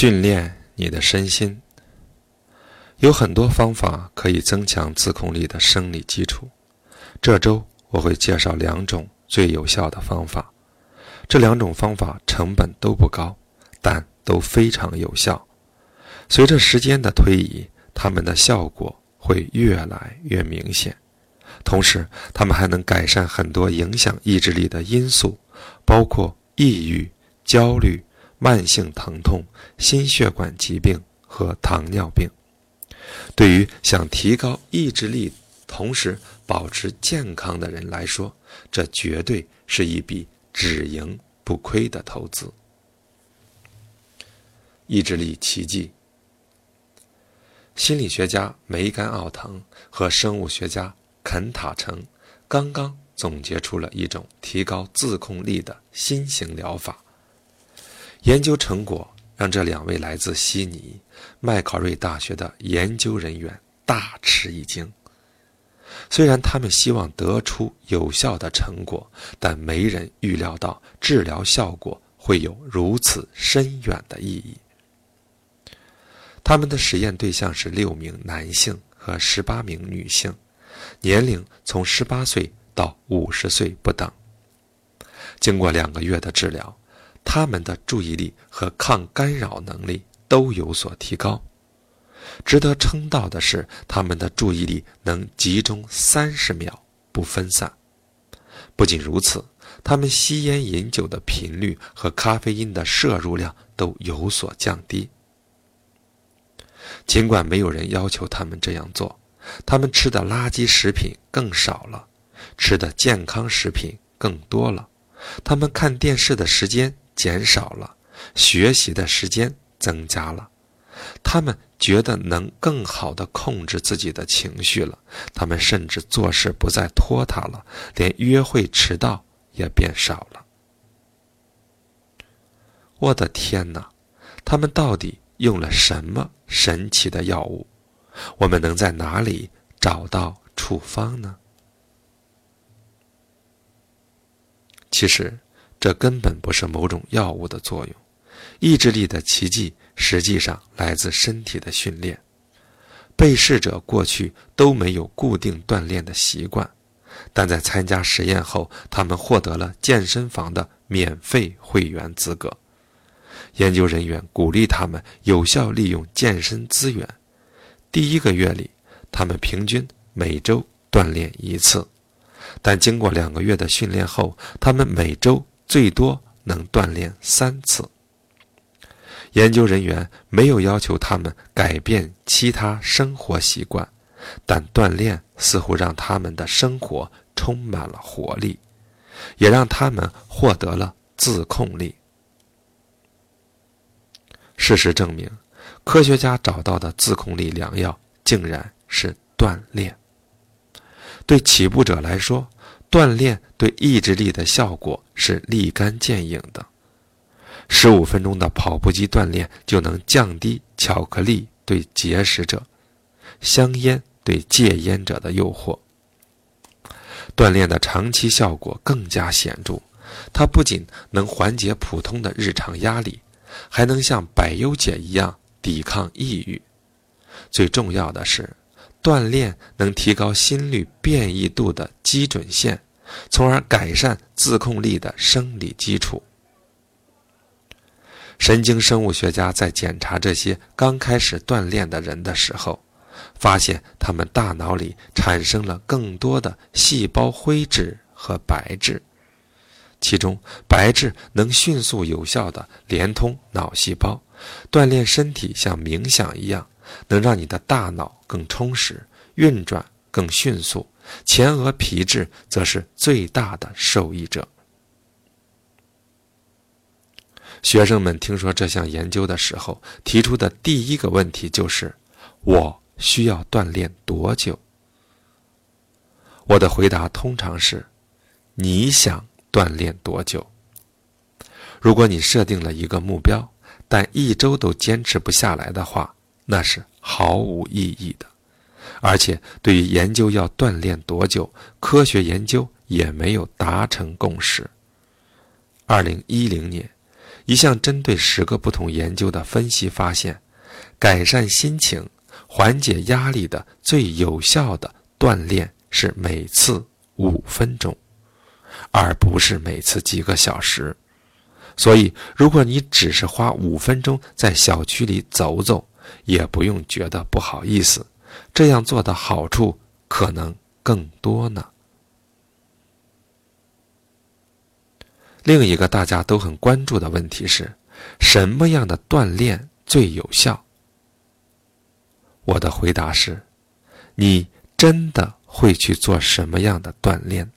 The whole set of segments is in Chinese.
训练你的身心，有很多方法可以增强自控力的生理基础。这周我会介绍两种最有效的方法，这两种方法成本都不高，但都非常有效。随着时间的推移，它们的效果会越来越明显。同时，它们还能改善很多影响意志力的因素，包括抑郁、焦虑。慢性疼痛、心血管疾病和糖尿病，对于想提高意志力、同时保持健康的人来说，这绝对是一笔只赢不亏的投资。意志力奇迹，心理学家梅甘·奥滕和生物学家肯塔城刚刚总结出了一种提高自控力的新型疗法。研究成果让这两位来自悉尼、麦考瑞大学的研究人员大吃一惊。虽然他们希望得出有效的成果，但没人预料到治疗效果会有如此深远的意义。他们的实验对象是六名男性和十八名女性，年龄从十八岁到五十岁不等。经过两个月的治疗。他们的注意力和抗干扰能力都有所提高。值得称道的是，他们的注意力能集中三十秒不分散。不仅如此，他们吸烟、饮酒的频率和咖啡因的摄入量都有所降低。尽管没有人要求他们这样做，他们吃的垃圾食品更少了，吃的健康食品更多了。他们看电视的时间。减少了，学习的时间增加了，他们觉得能更好的控制自己的情绪了，他们甚至做事不再拖沓了，连约会迟到也变少了。我的天哪，他们到底用了什么神奇的药物？我们能在哪里找到处方呢？其实。这根本不是某种药物的作用，意志力的奇迹实际上来自身体的训练。被试者过去都没有固定锻炼的习惯，但在参加实验后，他们获得了健身房的免费会员资格。研究人员鼓励他们有效利用健身资源。第一个月里，他们平均每周锻炼一次，但经过两个月的训练后，他们每周。最多能锻炼三次。研究人员没有要求他们改变其他生活习惯，但锻炼似乎让他们的生活充满了活力，也让他们获得了自控力。事实证明，科学家找到的自控力良药竟然是锻炼。对起步者来说，锻炼对意志力的效果是立竿见影的。十五分钟的跑步机锻炼就能降低巧克力对节食者、香烟对戒烟者的诱惑。锻炼的长期效果更加显著，它不仅能缓解普通的日常压力，还能像百忧解一样抵抗抑郁。最重要的是。锻炼能提高心率变异度的基准线，从而改善自控力的生理基础。神经生物学家在检查这些刚开始锻炼的人的时候，发现他们大脑里产生了更多的细胞灰质和白质，其中白质能迅速有效地连通脑细胞。锻炼身体像冥想一样。能让你的大脑更充实，运转更迅速，前额皮质则是最大的受益者。学生们听说这项研究的时候，提出的第一个问题就是：“我需要锻炼多久？”我的回答通常是：“你想锻炼多久？”如果你设定了一个目标，但一周都坚持不下来的话，那是毫无意义的，而且对于研究要锻炼多久，科学研究也没有达成共识。二零一零年，一项针对十个不同研究的分析发现，改善心情、缓解压力的最有效的锻炼是每次五分钟，而不是每次几个小时。所以，如果你只是花五分钟在小区里走走，也不用觉得不好意思。这样做的好处可能更多呢。另一个大家都很关注的问题是，什么样的锻炼最有效？我的回答是：你真的会去做什么样的锻炼？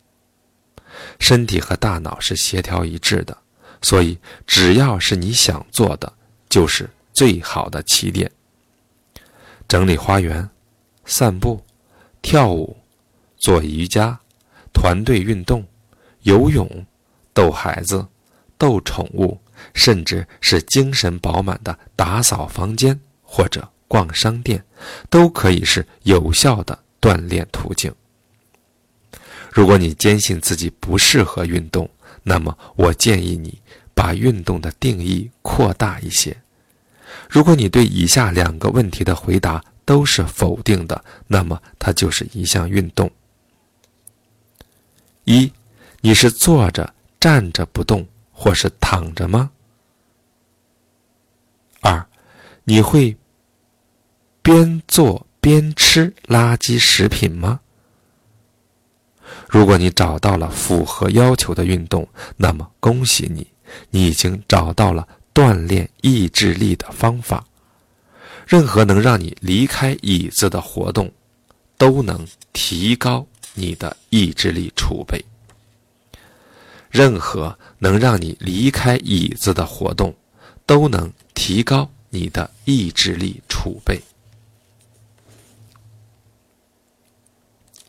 身体和大脑是协调一致的，所以只要是你想做的，就是最好的起点。整理花园、散步、跳舞、做瑜伽、团队运动、游泳。逗孩子、逗宠物，甚至是精神饱满的打扫房间或者逛商店，都可以是有效的锻炼途径。如果你坚信自己不适合运动，那么我建议你把运动的定义扩大一些。如果你对以下两个问题的回答都是否定的，那么它就是一项运动。一，你是坐着。站着不动，或是躺着吗？二，你会边做边吃垃圾食品吗？如果你找到了符合要求的运动，那么恭喜你，你已经找到了锻炼意志力的方法。任何能让你离开椅子的活动，都能提高你的意志力储备。任何能让你离开椅子的活动，都能提高你的意志力储备。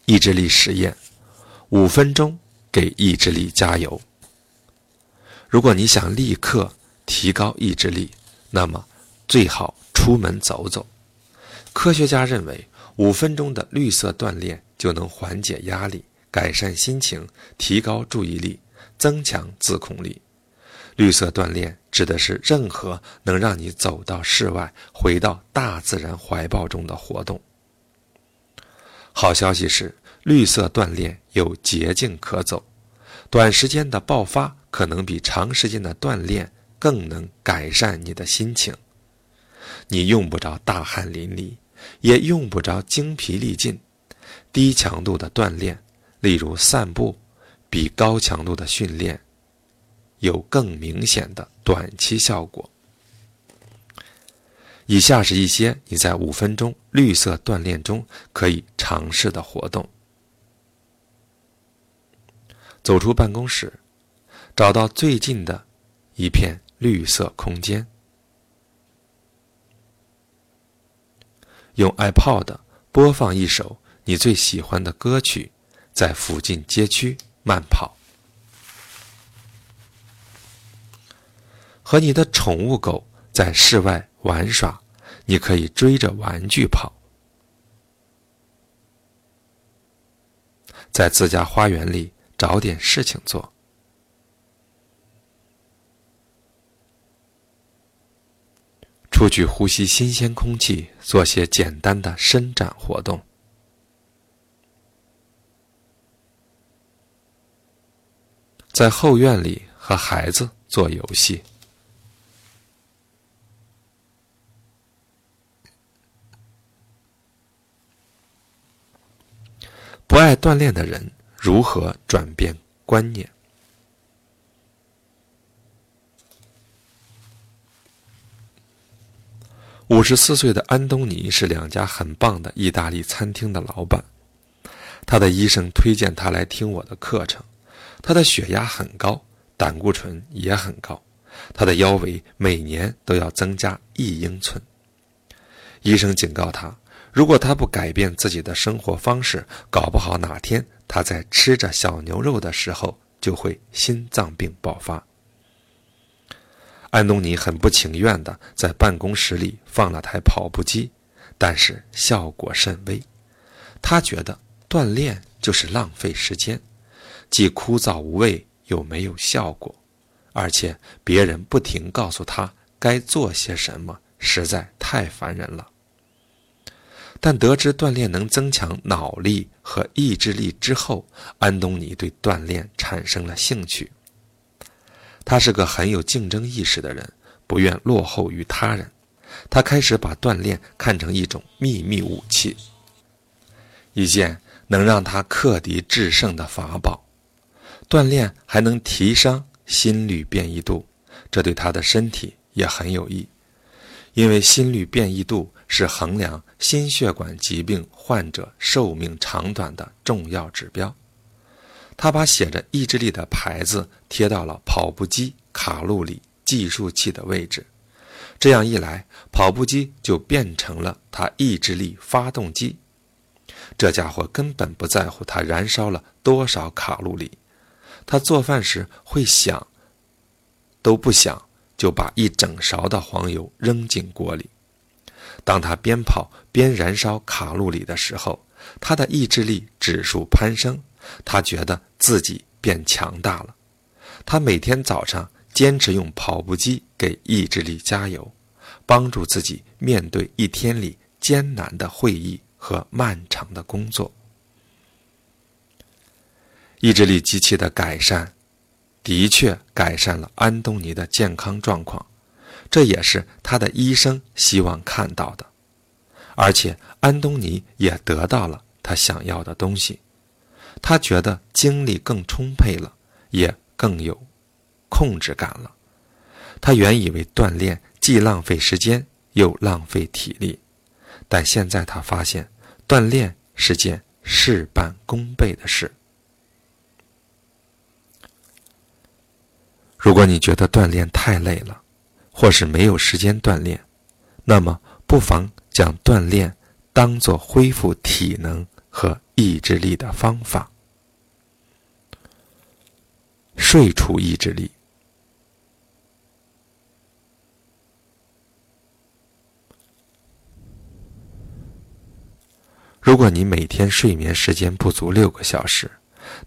意志力实验，五分钟给意志力加油。如果你想立刻提高意志力，那么最好出门走走。科学家认为，五分钟的绿色锻炼就能缓解压力、改善心情、提高注意力。增强自控力。绿色锻炼指的是任何能让你走到室外、回到大自然怀抱中的活动。好消息是，绿色锻炼有捷径可走，短时间的爆发可能比长时间的锻炼更能改善你的心情。你用不着大汗淋漓，也用不着精疲力尽，低强度的锻炼，例如散步。比高强度的训练有更明显的短期效果。以下是一些你在五分钟绿色锻炼中可以尝试的活动：走出办公室，找到最近的一片绿色空间，用 iPod 播放一首你最喜欢的歌曲，在附近街区。慢跑，和你的宠物狗在室外玩耍，你可以追着玩具跑，在自家花园里找点事情做，出去呼吸新鲜空气，做些简单的伸展活动。在后院里和孩子做游戏。不爱锻炼的人如何转变观念？五十四岁的安东尼是两家很棒的意大利餐厅的老板，他的医生推荐他来听我的课程。他的血压很高，胆固醇也很高，他的腰围每年都要增加一英寸。医生警告他，如果他不改变自己的生活方式，搞不好哪天他在吃着小牛肉的时候就会心脏病爆发。安东尼很不情愿地在办公室里放了台跑步机，但是效果甚微。他觉得锻炼就是浪费时间。既枯燥无味又没有效果，而且别人不停告诉他该做些什么，实在太烦人了。但得知锻炼能增强脑力和意志力之后，安东尼对锻炼产生了兴趣。他是个很有竞争意识的人，不愿落后于他人。他开始把锻炼看成一种秘密武器，一件能让他克敌制胜的法宝。锻炼还能提升心率变异度，这对他的身体也很有益，因为心率变异度是衡量心血管疾病患者寿命长短的重要指标。他把写着意志力的牌子贴到了跑步机卡路里计数器的位置，这样一来，跑步机就变成了他意志力发动机。这家伙根本不在乎他燃烧了多少卡路里。他做饭时会想，都不想就把一整勺的黄油扔进锅里。当他边跑边燃烧卡路里的时候，他的意志力指数攀升，他觉得自己变强大了。他每天早上坚持用跑步机给意志力加油，帮助自己面对一天里艰难的会议和漫长的工作。意志力机器的改善，的确改善了安东尼的健康状况，这也是他的医生希望看到的。而且安东尼也得到了他想要的东西，他觉得精力更充沛了，也更有控制感了。他原以为锻炼既浪费时间又浪费体力，但现在他发现锻炼是件事半功倍的事。如果你觉得锻炼太累了，或是没有时间锻炼，那么不妨将锻炼当做恢复体能和意志力的方法。睡出意志力。如果你每天睡眠时间不足六个小时，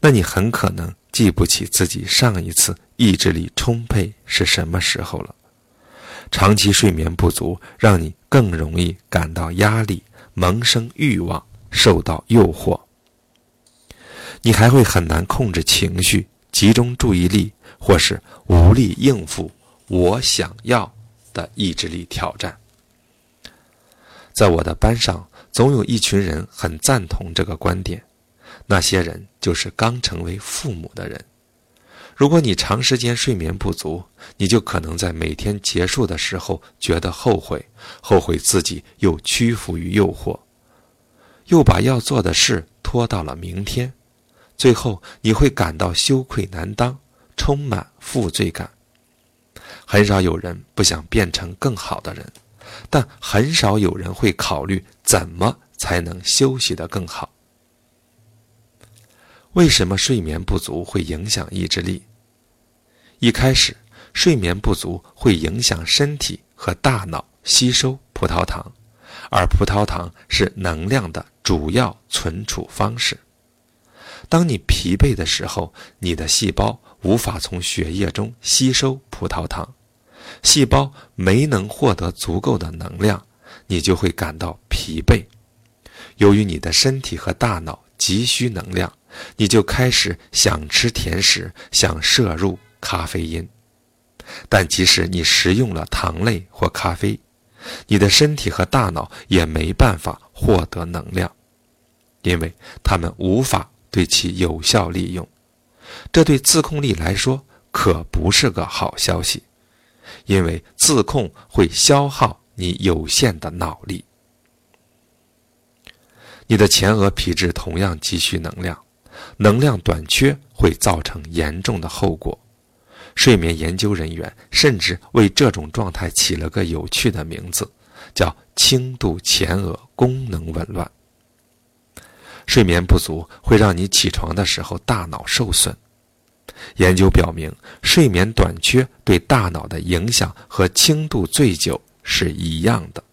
那你很可能记不起自己上一次。意志力充沛是什么时候了？长期睡眠不足，让你更容易感到压力，萌生欲望，受到诱惑。你还会很难控制情绪，集中注意力，或是无力应付“我想要”的意志力挑战。在我的班上，总有一群人很赞同这个观点，那些人就是刚成为父母的人。如果你长时间睡眠不足，你就可能在每天结束的时候觉得后悔，后悔自己又屈服于诱惑，又把要做的事拖到了明天，最后你会感到羞愧难当，充满负罪感。很少有人不想变成更好的人，但很少有人会考虑怎么才能休息得更好。为什么睡眠不足会影响意志力？一开始，睡眠不足会影响身体和大脑吸收葡萄糖，而葡萄糖是能量的主要存储方式。当你疲惫的时候，你的细胞无法从血液中吸收葡萄糖，细胞没能获得足够的能量，你就会感到疲惫。由于你的身体和大脑急需能量。你就开始想吃甜食，想摄入咖啡因，但即使你食用了糖类或咖啡，你的身体和大脑也没办法获得能量，因为它们无法对其有效利用。这对自控力来说可不是个好消息，因为自控会消耗你有限的脑力。你的前额皮质同样急需能量。能量短缺会造成严重的后果。睡眠研究人员甚至为这种状态起了个有趣的名字，叫“轻度前额功能紊乱”。睡眠不足会让你起床的时候大脑受损。研究表明，睡眠短缺对大脑的影响和轻度醉酒是一样的。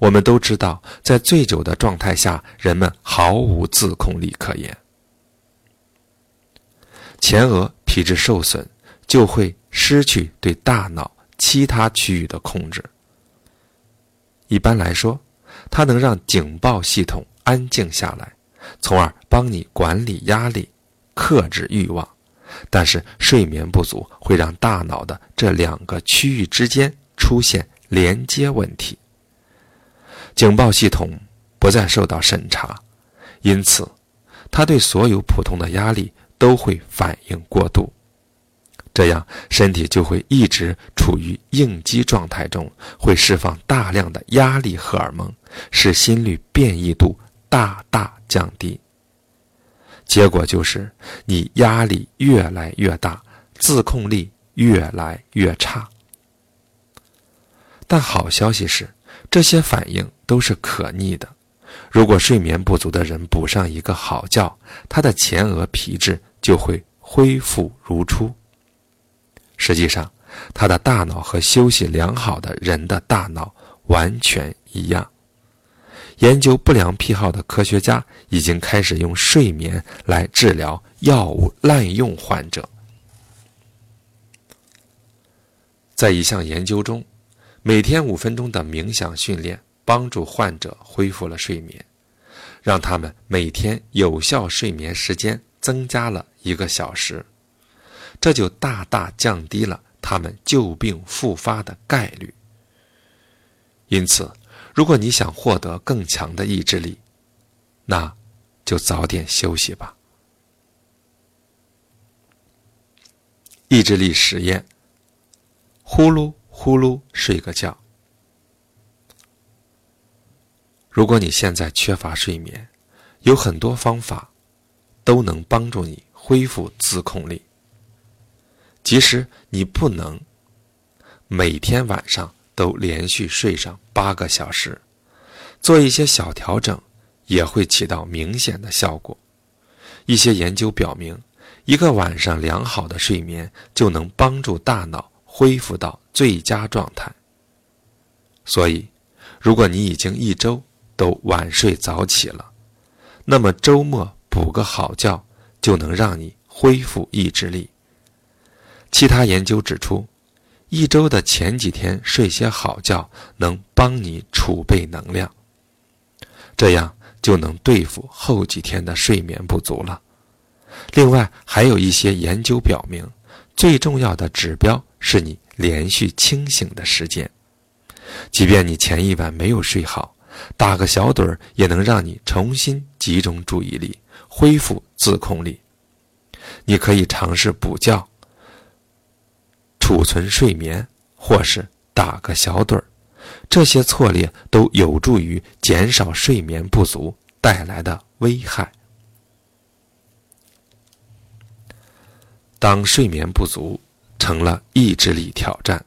我们都知道，在醉酒的状态下，人们毫无自控力可言。前额皮质受损就会失去对大脑其他区域的控制。一般来说，它能让警报系统安静下来，从而帮你管理压力、克制欲望。但是睡眠不足会让大脑的这两个区域之间出现连接问题，警报系统不再受到审查，因此，它对所有普通的压力都会反应过度，这样身体就会一直处于应激状态中，会释放大量的压力荷尔蒙，使心率变异度大大降低。结果就是你压力越来越大，自控力越来越差。但好消息是，这些反应都是可逆的。如果睡眠不足的人补上一个好觉，他的前额皮质就会恢复如初。实际上，他的大脑和休息良好的人的大脑完全一样。研究不良癖好的科学家已经开始用睡眠来治疗药物滥用患者。在一项研究中，每天五分钟的冥想训练帮助患者恢复了睡眠，让他们每天有效睡眠时间增加了一个小时，这就大大降低了他们旧病复发的概率。因此。如果你想获得更强的意志力，那就早点休息吧。意志力实验：呼噜呼噜睡个觉。如果你现在缺乏睡眠，有很多方法都能帮助你恢复自控力。即使你不能每天晚上。都连续睡上八个小时，做一些小调整，也会起到明显的效果。一些研究表明，一个晚上良好的睡眠就能帮助大脑恢复到最佳状态。所以，如果你已经一周都晚睡早起了，那么周末补个好觉就能让你恢复意志力。其他研究指出。一周的前几天睡些好觉，能帮你储备能量，这样就能对付后几天的睡眠不足了。另外，还有一些研究表明，最重要的指标是你连续清醒的时间。即便你前一晚没有睡好，打个小盹儿也能让你重新集中注意力，恢复自控力。你可以尝试补觉。储存睡眠，或是打个小盹儿，这些错列都有助于减少睡眠不足带来的危害。当睡眠不足成了意志力挑战，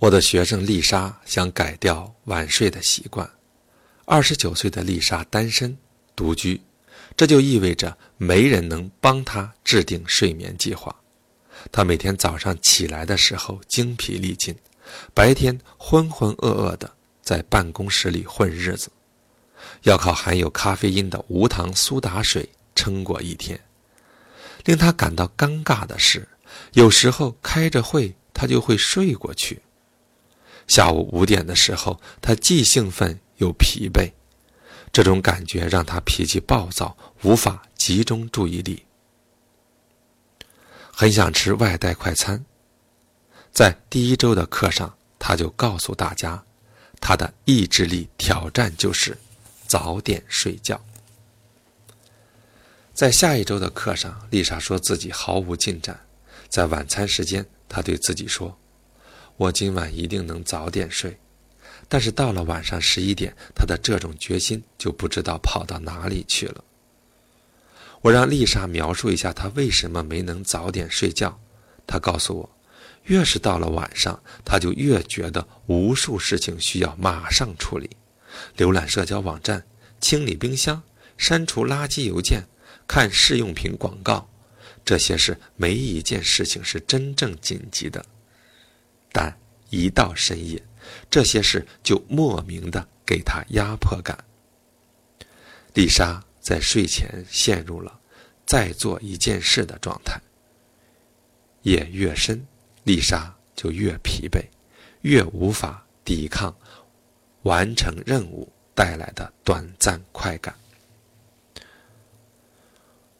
我的学生丽莎想改掉晚睡的习惯。二十九岁的丽莎单身独居。这就意味着没人能帮他制定睡眠计划。他每天早上起来的时候精疲力尽，白天浑浑噩噩的在办公室里混日子，要靠含有咖啡因的无糖苏打水撑过一天。令他感到尴尬的是，有时候开着会他就会睡过去。下午五点的时候，他既兴奋又疲惫。这种感觉让他脾气暴躁，无法集中注意力，很想吃外带快餐。在第一周的课上，他就告诉大家，他的意志力挑战就是早点睡觉。在下一周的课上，丽莎说自己毫无进展。在晚餐时间，她对自己说：“我今晚一定能早点睡。”但是到了晚上十一点，他的这种决心就不知道跑到哪里去了。我让丽莎描述一下她为什么没能早点睡觉。她告诉我，越是到了晚上，她就越觉得无数事情需要马上处理：浏览社交网站、清理冰箱、删除垃圾邮件、看试用品广告。这些事没一件事情是真正紧急的，但一到深夜。这些事就莫名的给他压迫感。丽莎在睡前陷入了再做一件事的状态。夜越深，丽莎就越疲惫，越无法抵抗完成任务带来的短暂快感。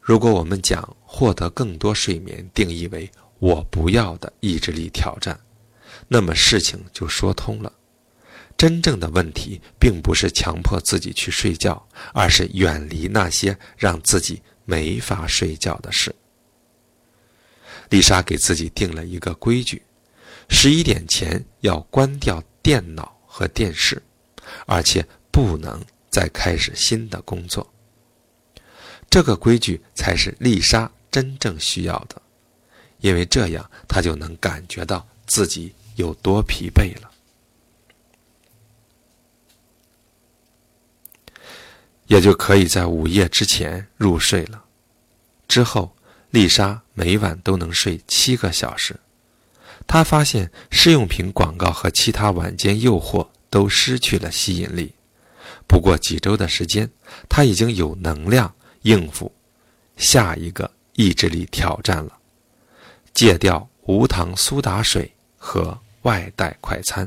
如果我们将获得更多睡眠定义为我不要的意志力挑战，那么事情就说通了。真正的问题并不是强迫自己去睡觉，而是远离那些让自己没法睡觉的事。丽莎给自己定了一个规矩：十一点前要关掉电脑和电视，而且不能再开始新的工作。这个规矩才是丽莎真正需要的，因为这样她就能感觉到自己有多疲惫了，也就可以在午夜之前入睡了。之后，丽莎每晚都能睡七个小时。她发现试用品广告和其他晚间诱惑都失去了吸引力。不过几周的时间，她已经有能量。应付下一个意志力挑战了，戒掉无糖苏打水和外带快餐。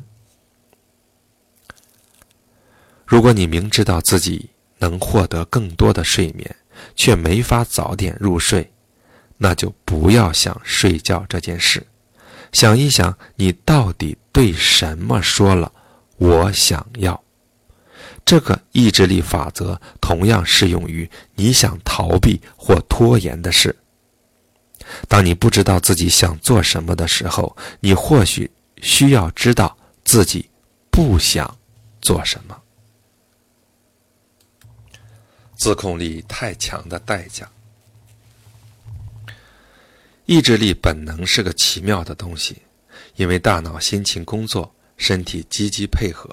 如果你明知道自己能获得更多的睡眠，却没法早点入睡，那就不要想睡觉这件事。想一想，你到底对什么说了“我想要”？这个意志力法则同样适用于你想逃避或拖延的事。当你不知道自己想做什么的时候，你或许需要知道自己不想做什么。自控力太强的代价。意志力本能是个奇妙的东西，因为大脑辛勤工作，身体积极配合。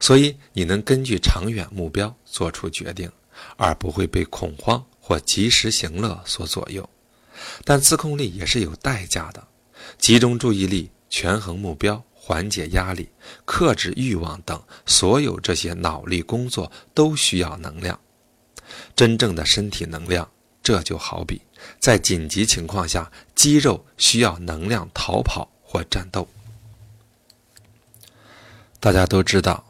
所以你能根据长远目标做出决定，而不会被恐慌或及时行乐所左右。但自控力也是有代价的，集中注意力、权衡目标、缓解压力、克制欲望等，所有这些脑力工作都需要能量。真正的身体能量，这就好比在紧急情况下，肌肉需要能量逃跑或战斗。大家都知道。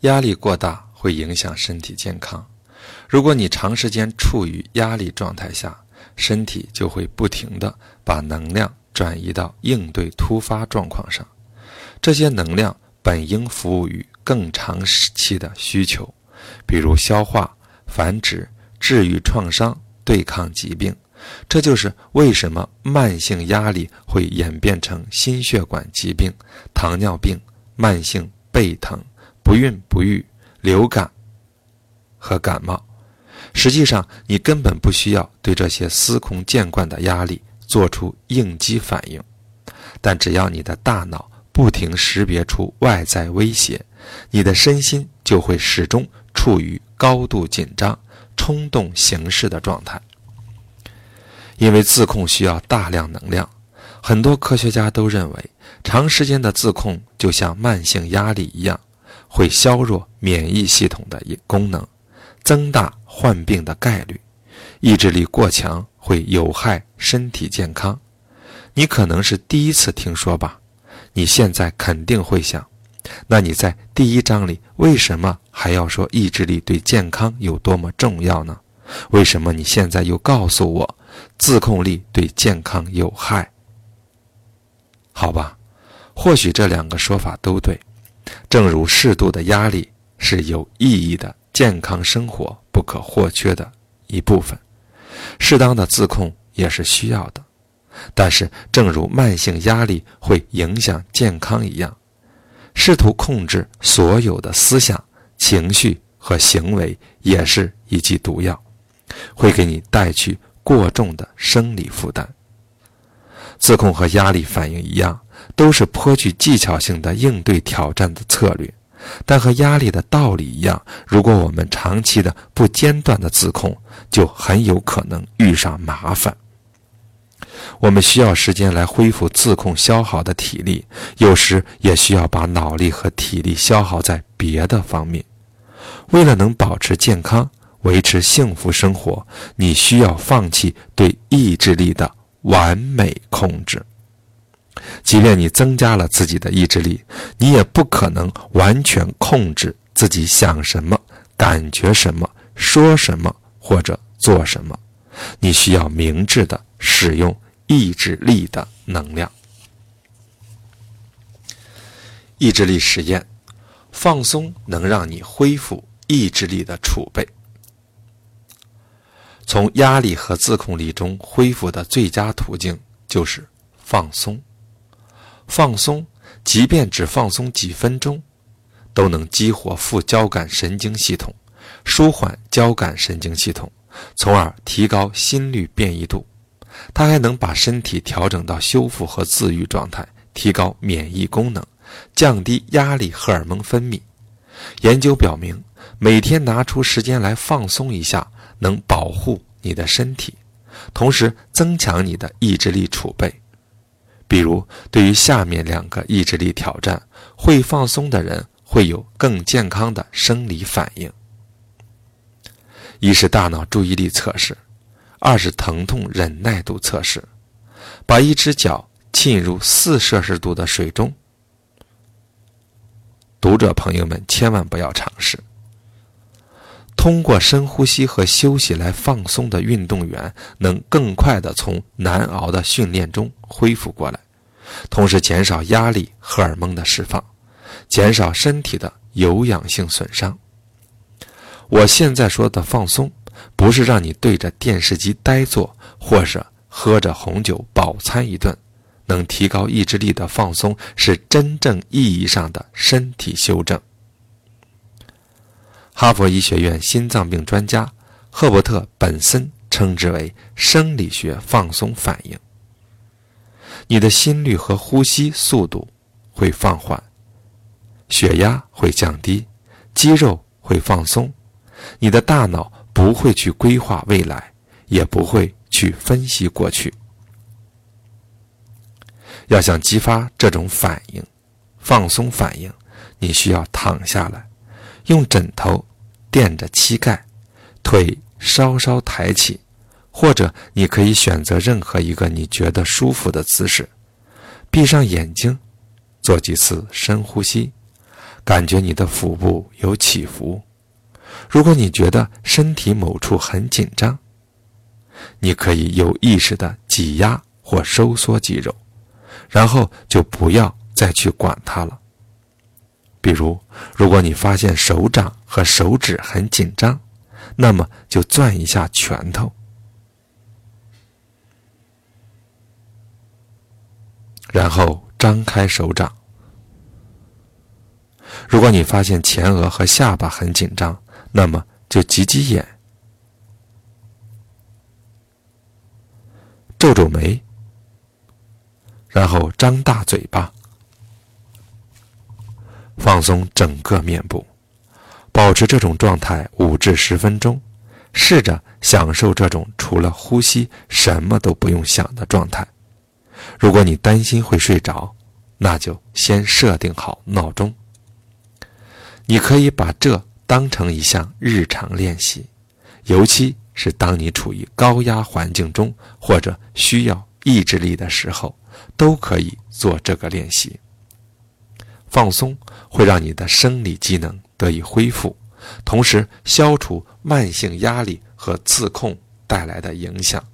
压力过大会影响身体健康。如果你长时间处于压力状态下，身体就会不停地把能量转移到应对突发状况上。这些能量本应服务于更长时期的需求，比如消化、繁殖、治愈创伤、对抗疾病。这就是为什么慢性压力会演变成心血管疾病、糖尿病、慢性背疼。不孕不育、流感和感冒，实际上你根本不需要对这些司空见惯的压力做出应激反应，但只要你的大脑不停识别出外在威胁，你的身心就会始终处于高度紧张、冲动行事的状态。因为自控需要大量能量，很多科学家都认为，长时间的自控就像慢性压力一样。会削弱免疫系统的功能，增大患病的概率。意志力过强会有害身体健康。你可能是第一次听说吧？你现在肯定会想：那你在第一章里为什么还要说意志力对健康有多么重要呢？为什么你现在又告诉我自控力对健康有害？好吧，或许这两个说法都对。正如适度的压力是有意义的健康生活不可或缺的一部分，适当的自控也是需要的。但是，正如慢性压力会影响健康一样，试图控制所有的思想、情绪和行为也是一剂毒药，会给你带去过重的生理负担。自控和压力反应一样。都是颇具技巧性的应对挑战的策略，但和压力的道理一样，如果我们长期的不间断的自控，就很有可能遇上麻烦。我们需要时间来恢复自控消耗的体力，有时也需要把脑力和体力消耗在别的方面。为了能保持健康，维持幸福生活，你需要放弃对意志力的完美控制。即便你增加了自己的意志力，你也不可能完全控制自己想什么、感觉什么、说什么或者做什么。你需要明智的使用意志力的能量。意志力实验：放松能让你恢复意志力的储备。从压力和自控力中恢复的最佳途径就是放松。放松，即便只放松几分钟，都能激活副交感神经系统，舒缓交感神经系统，从而提高心率变异度。它还能把身体调整到修复和自愈状态，提高免疫功能，降低压力荷尔蒙分泌。研究表明，每天拿出时间来放松一下。能保护你的身体，同时增强你的意志力储备。比如，对于下面两个意志力挑战，会放松的人会有更健康的生理反应：一是大脑注意力测试，二是疼痛忍耐度测试。把一只脚浸入四摄氏度的水中，读者朋友们千万不要尝试。通过深呼吸和休息来放松的运动员，能更快地从难熬的训练中恢复过来，同时减少压力荷尔蒙的释放，减少身体的有氧性损伤。我现在说的放松，不是让你对着电视机呆坐，或者喝着红酒饱餐一顿，能提高意志力的放松，是真正意义上的身体修正。哈佛医学院心脏病专家赫伯特·本森称之为生理学放松反应。你的心率和呼吸速度会放缓，血压会降低，肌肉会放松，你的大脑不会去规划未来，也不会去分析过去。要想激发这种反应，放松反应，你需要躺下来，用枕头。垫着膝盖，腿稍稍抬起，或者你可以选择任何一个你觉得舒服的姿势。闭上眼睛，做几次深呼吸，感觉你的腹部有起伏。如果你觉得身体某处很紧张，你可以有意识地挤压或收缩肌肉，然后就不要再去管它了。比如，如果你发现手掌和手指很紧张，那么就攥一下拳头，然后张开手掌。如果你发现前额和下巴很紧张，那么就挤挤眼，皱皱眉，然后张大嘴巴。放松整个面部，保持这种状态五至十分钟，试着享受这种除了呼吸什么都不用想的状态。如果你担心会睡着，那就先设定好闹钟。你可以把这当成一项日常练习，尤其是当你处于高压环境中或者需要意志力的时候，都可以做这个练习。放松会让你的生理机能得以恢复，同时消除慢性压力和自控带来的影响。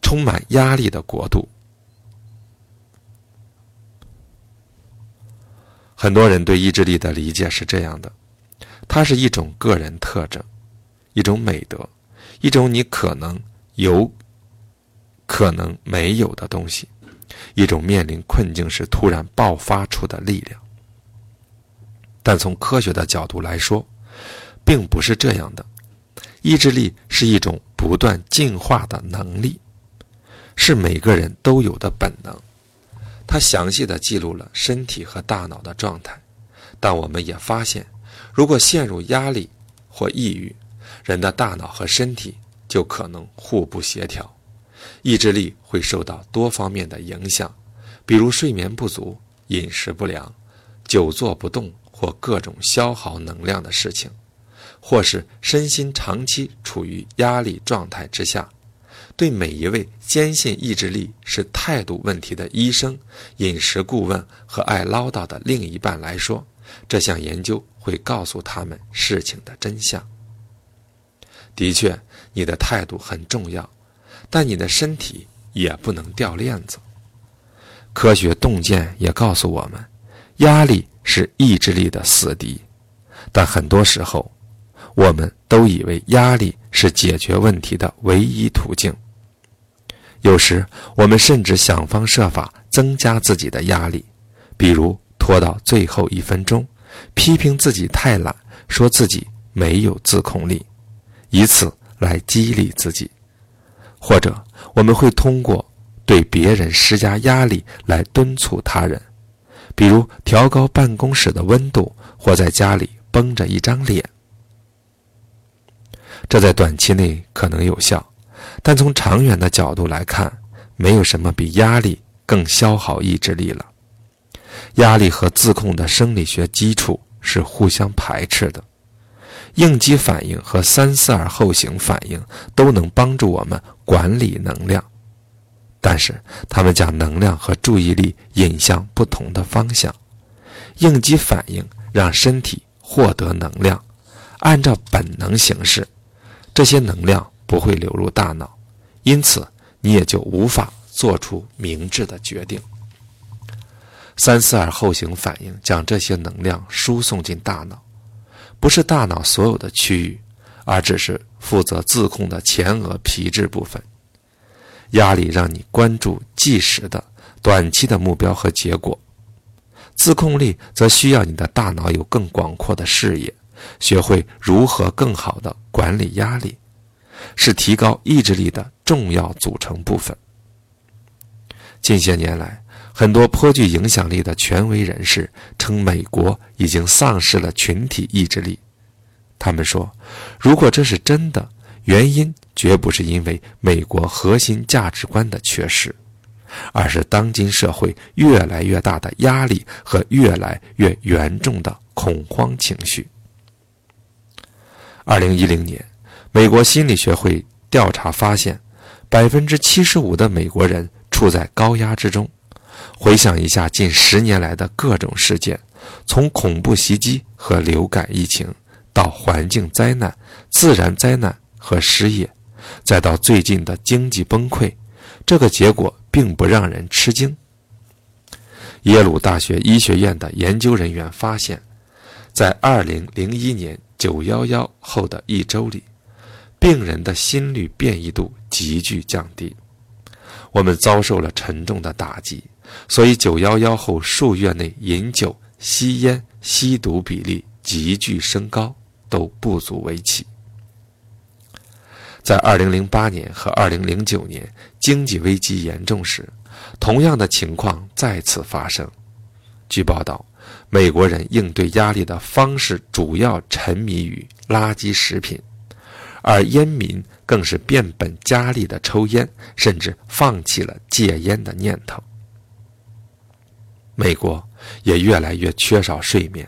充满压力的国度，很多人对意志力的理解是这样的：它是一种个人特征，一种美德，一种你可能有。可能没有的东西，一种面临困境时突然爆发出的力量。但从科学的角度来说，并不是这样的。意志力是一种不断进化的能力，是每个人都有的本能。它详细的记录了身体和大脑的状态。但我们也发现，如果陷入压力或抑郁，人的大脑和身体就可能互不协调。意志力会受到多方面的影响，比如睡眠不足、饮食不良、久坐不动或各种消耗能量的事情，或是身心长期处于压力状态之下，对每一位坚信意志力是态度问题的医生、饮食顾问和爱唠叨的另一半来说，这项研究会告诉他们事情的真相。的确，你的态度很重要，但你的身体也不能掉链子。科学洞见也告诉我们，压力是意志力的死敌。但很多时候，我们都以为压力是解决问题的唯一途径。有时，我们甚至想方设法增加自己的压力，比如拖到最后一分钟，批评自己太懒，说自己没有自控力。以此来激励自己，或者我们会通过对别人施加压力来敦促他人，比如调高办公室的温度，或在家里绷着一张脸。这在短期内可能有效，但从长远的角度来看，没有什么比压力更消耗意志力了。压力和自控的生理学基础是互相排斥的。应激反应和三思而后行反应都能帮助我们管理能量，但是他们将能量和注意力引向不同的方向。应激反应让身体获得能量，按照本能行事，这些能量不会流入大脑，因此你也就无法做出明智的决定。三思而后行反应将这些能量输送进大脑。不是大脑所有的区域，而只是负责自控的前额皮质部分。压力让你关注即时的、短期的目标和结果；自控力则需要你的大脑有更广阔的视野，学会如何更好的管理压力，是提高意志力的重要组成部分。近些年来，很多颇具影响力的权威人士称，美国已经丧失了群体意志力。他们说，如果这是真的，原因绝不是因为美国核心价值观的缺失，而是当今社会越来越大的压力和越来越严重的恐慌情绪。二零一零年，美国心理学会调查发现，百分之七十五的美国人处在高压之中。回想一下近十年来的各种事件，从恐怖袭击和流感疫情，到环境灾难、自然灾难和失业，再到最近的经济崩溃，这个结果并不让人吃惊。耶鲁大学医学院的研究人员发现，在2001年911后的一周里，病人的心率变异度急剧降低。我们遭受了沉重的打击。所以，九幺幺后数月内饮酒、吸烟、吸毒比例急剧升高都不足为奇。在二零零八年和二零零九年经济危机严重时，同样的情况再次发生。据报道，美国人应对压力的方式主要沉迷于垃圾食品，而烟民更是变本加厉地抽烟，甚至放弃了戒烟的念头。美国也越来越缺少睡眠。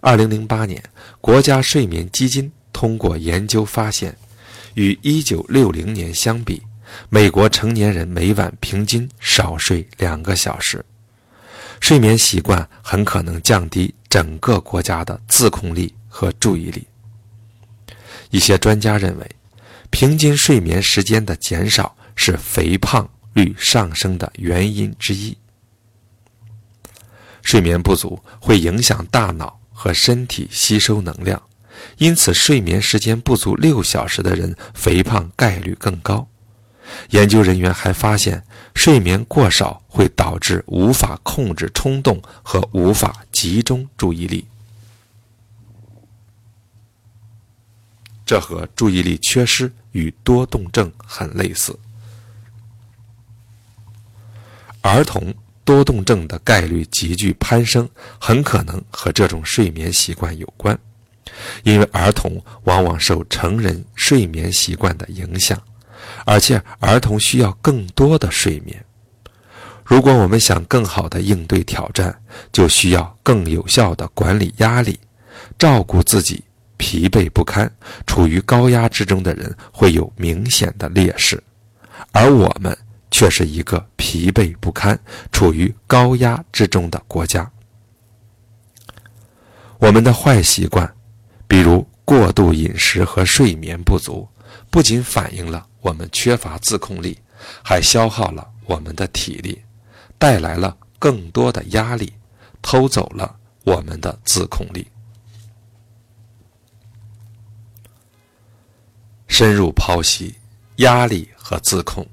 二零零八年，国家睡眠基金通过研究发现，与一九六零年相比，美国成年人每晚平均少睡两个小时。睡眠习惯很可能降低整个国家的自控力和注意力。一些专家认为，平均睡眠时间的减少是肥胖率上升的原因之一。睡眠不足会影响大脑和身体吸收能量，因此睡眠时间不足六小时的人肥胖概率更高。研究人员还发现，睡眠过少会导致无法控制冲动和无法集中注意力，这和注意力缺失与多动症很类似。儿童。多动症的概率急剧攀升，很可能和这种睡眠习惯有关，因为儿童往往受成人睡眠习惯的影响，而且儿童需要更多的睡眠。如果我们想更好的应对挑战，就需要更有效的管理压力，照顾自己。疲惫不堪、处于高压之中的人会有明显的劣势，而我们却是一个疲惫不堪、处于高压之中的国家。我们的坏习惯，比如过度饮食和睡眠不足，不仅反映了我们缺乏自控力，还消耗了我们的体力，带来了更多的压力，偷走了我们的自控力。深入剖析压力和自控。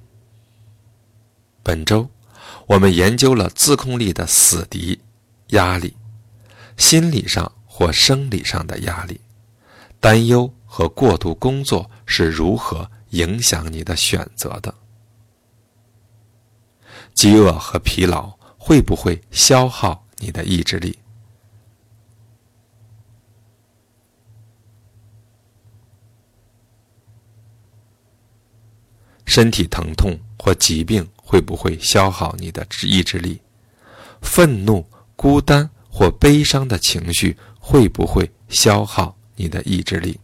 本周，我们研究了自控力的死敌——压力，心理上或生理上的压力，担忧和过度工作是如何影响你的选择的？饥饿和疲劳会不会消耗你的意志力？身体疼痛或疾病会不会消耗你的意志力？愤怒、孤单或悲伤的情绪会不会消耗你的意志力？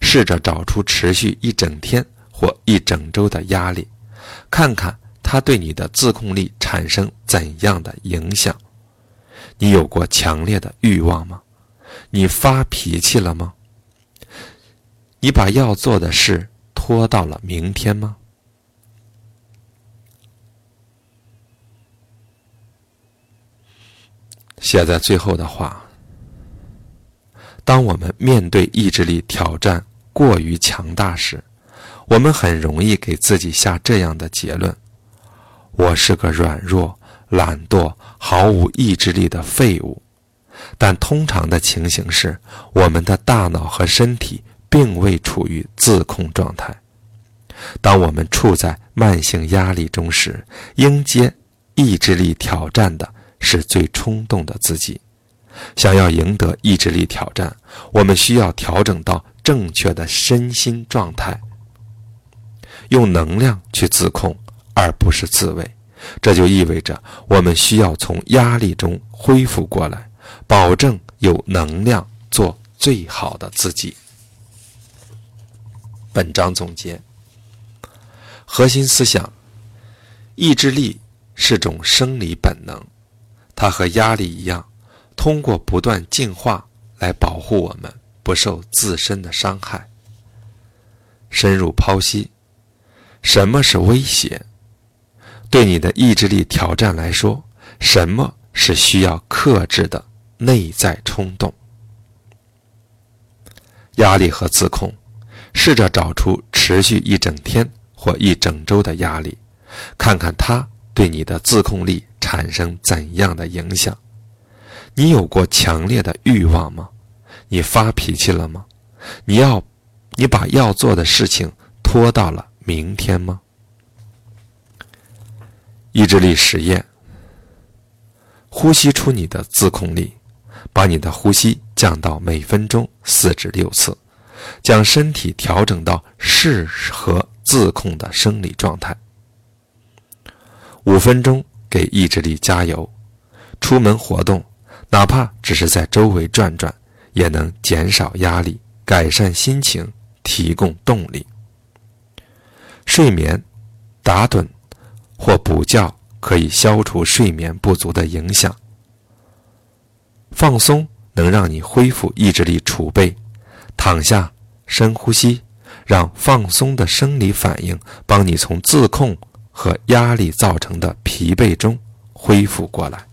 试着找出持续一整天或一整周的压力，看看它对你的自控力产生怎样的影响。你有过强烈的欲望吗？你发脾气了吗？你把要做的事。拖到了明天吗？写在最后的话：当我们面对意志力挑战过于强大时，我们很容易给自己下这样的结论：我是个软弱、懒惰、毫无意志力的废物。但通常的情形是，我们的大脑和身体。并未处于自控状态。当我们处在慢性压力中时，迎接意志力挑战的是最冲动的自己。想要赢得意志力挑战，我们需要调整到正确的身心状态，用能量去自控，而不是自卫。这就意味着我们需要从压力中恢复过来，保证有能量做最好的自己。本章总结：核心思想，意志力是种生理本能，它和压力一样，通过不断进化来保护我们不受自身的伤害。深入剖析，什么是威胁？对你的意志力挑战来说，什么是需要克制的内在冲动？压力和自控。试着找出持续一整天或一整周的压力，看看它对你的自控力产生怎样的影响。你有过强烈的欲望吗？你发脾气了吗？你要，你把要做的事情拖到了明天吗？意志力实验：呼吸出你的自控力，把你的呼吸降到每分钟四至六次。将身体调整到适合自控的生理状态。五分钟给意志力加油，出门活动，哪怕只是在周围转转，也能减少压力、改善心情、提供动力。睡眠，打盹或补觉可以消除睡眠不足的影响。放松能让你恢复意志力储备，躺下。深呼吸，让放松的生理反应帮你从自控和压力造成的疲惫中恢复过来。